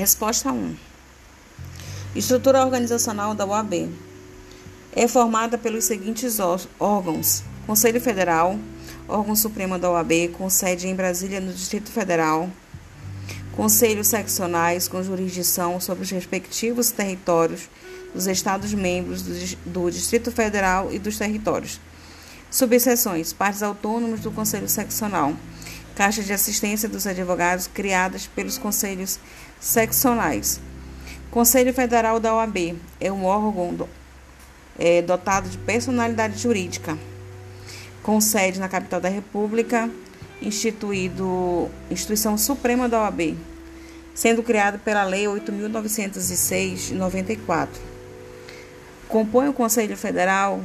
Resposta 1. Estrutura organizacional da OAB é formada pelos seguintes órgãos: Conselho Federal, órgão supremo da OAB, com sede em Brasília, no Distrito Federal, conselhos seccionais com jurisdição sobre os respectivos territórios dos Estados-membros do Distrito Federal e dos territórios. Subseções: partes autônomas do Conselho Seccional, Caixa de Assistência dos Advogados criadas pelos conselhos seccionais. Conselho Federal da OAB é um órgão do, é, dotado de personalidade jurídica, com sede na capital da República, instituído Instituição Suprema da OAB, sendo criado pela Lei 8.906 de 94. Compõe o Conselho Federal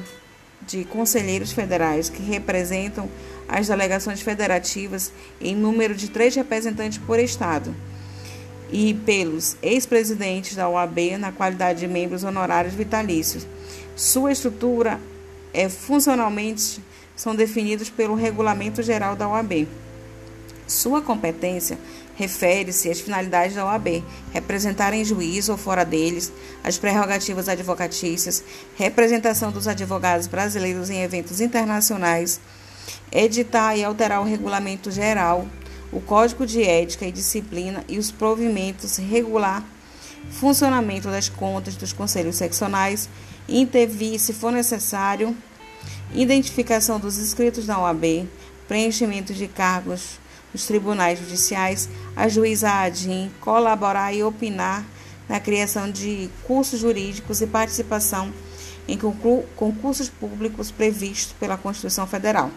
de conselheiros federais que representam as delegações federativas em número de três representantes por estado e pelos ex-presidentes da OAB na qualidade de membros honorários vitalícios. Sua estrutura é funcionalmente são definidos pelo Regulamento Geral da OAB. Sua competência refere-se às finalidades da OAB, representar em juízo ou fora deles, as prerrogativas advocatícias, representação dos advogados brasileiros em eventos internacionais, editar e alterar o regulamento geral, o código de ética e disciplina e os provimentos regular funcionamento das contas dos conselhos seccionais, intervir, se for necessário, identificação dos inscritos da OAB, preenchimento de cargos nos tribunais judiciais, ajuizar a DIN, colaborar e opinar na criação de cursos jurídicos e participação em concursos públicos previstos pela Constituição Federal.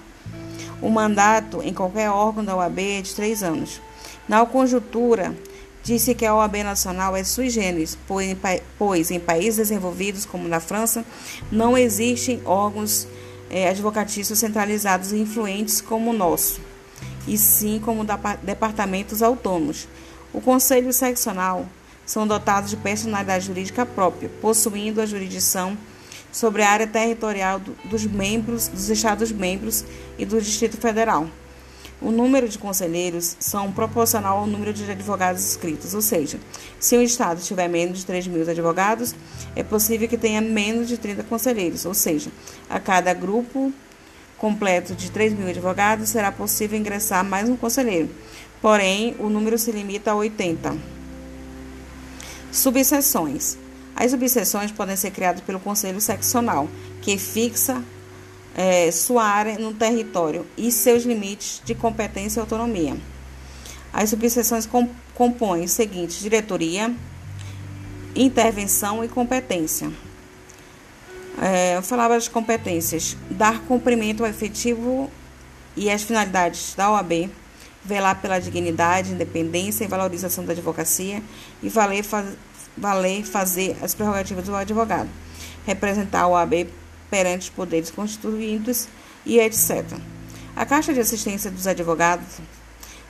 O mandato em qualquer órgão da OAB é de três anos. Na conjuntura, disse que a OAB nacional é sui generis, pois em países desenvolvidos, como na França, não existem órgãos é, advocatícios centralizados e influentes como o nosso e sim como departamentos autônomos. O Conselho Seccional são dotados de personalidade jurídica própria, possuindo a jurisdição sobre a área territorial dos membros dos estados membros e do Distrito Federal. O número de conselheiros são proporcional ao número de advogados inscritos, ou seja, se um estado tiver menos de 3 mil advogados, é possível que tenha menos de 30 conselheiros, ou seja, a cada grupo completo de 3 mil advogados, será possível ingressar mais um conselheiro. Porém, o número se limita a 80. Subseções. As subseções podem ser criadas pelo Conselho Seccional, que fixa é, sua área no território e seus limites de competência e autonomia. As subseções compõem os seguintes: diretoria, intervenção e competência. É, eu falava das competências: dar cumprimento ao efetivo e às finalidades da OAB, velar pela dignidade, independência e valorização da advocacia e valer, faz, valer fazer as prerrogativas do advogado, representar a OAB perante os poderes constituídos e etc. A Caixa de Assistência dos Advogados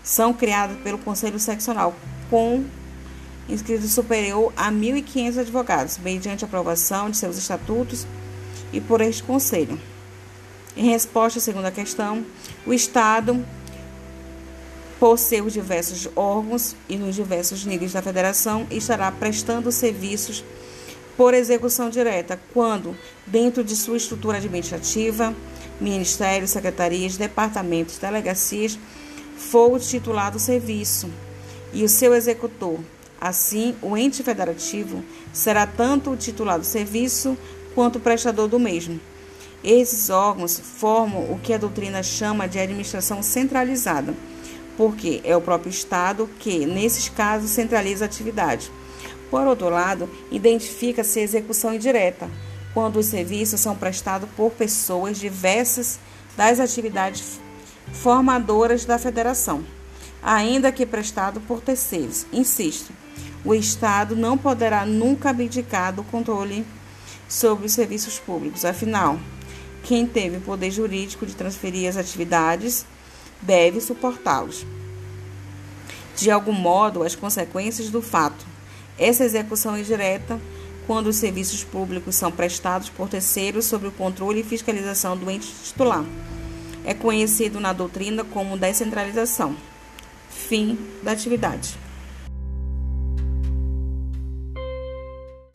são criadas pelo Conselho Seccional, com inscrito superior a 1.500 advogados, mediante aprovação de seus estatutos e por este Conselho. Em resposta à segunda questão, o Estado, por seus diversos órgãos e nos diversos níveis da Federação, estará prestando serviços por execução direta, quando, dentro de sua estrutura administrativa, ministérios, secretarias, departamentos, delegacias, for o serviço e o seu executor Assim, o ente federativo será tanto o titular do serviço quanto o prestador do mesmo. Esses órgãos formam o que a doutrina chama de administração centralizada, porque é o próprio Estado que, nesses casos, centraliza a atividade. Por outro lado, identifica-se execução indireta, quando os serviços são prestados por pessoas diversas das atividades formadoras da federação, ainda que prestado por terceiros. Insisto, o Estado não poderá nunca abdicar do controle sobre os serviços públicos. Afinal, quem teve o poder jurídico de transferir as atividades deve suportá-los. De algum modo, as consequências do fato. Essa execução indireta, quando os serviços públicos são prestados por terceiros sob o controle e fiscalização do ente titular. É conhecido na doutrina como descentralização. Fim da atividade.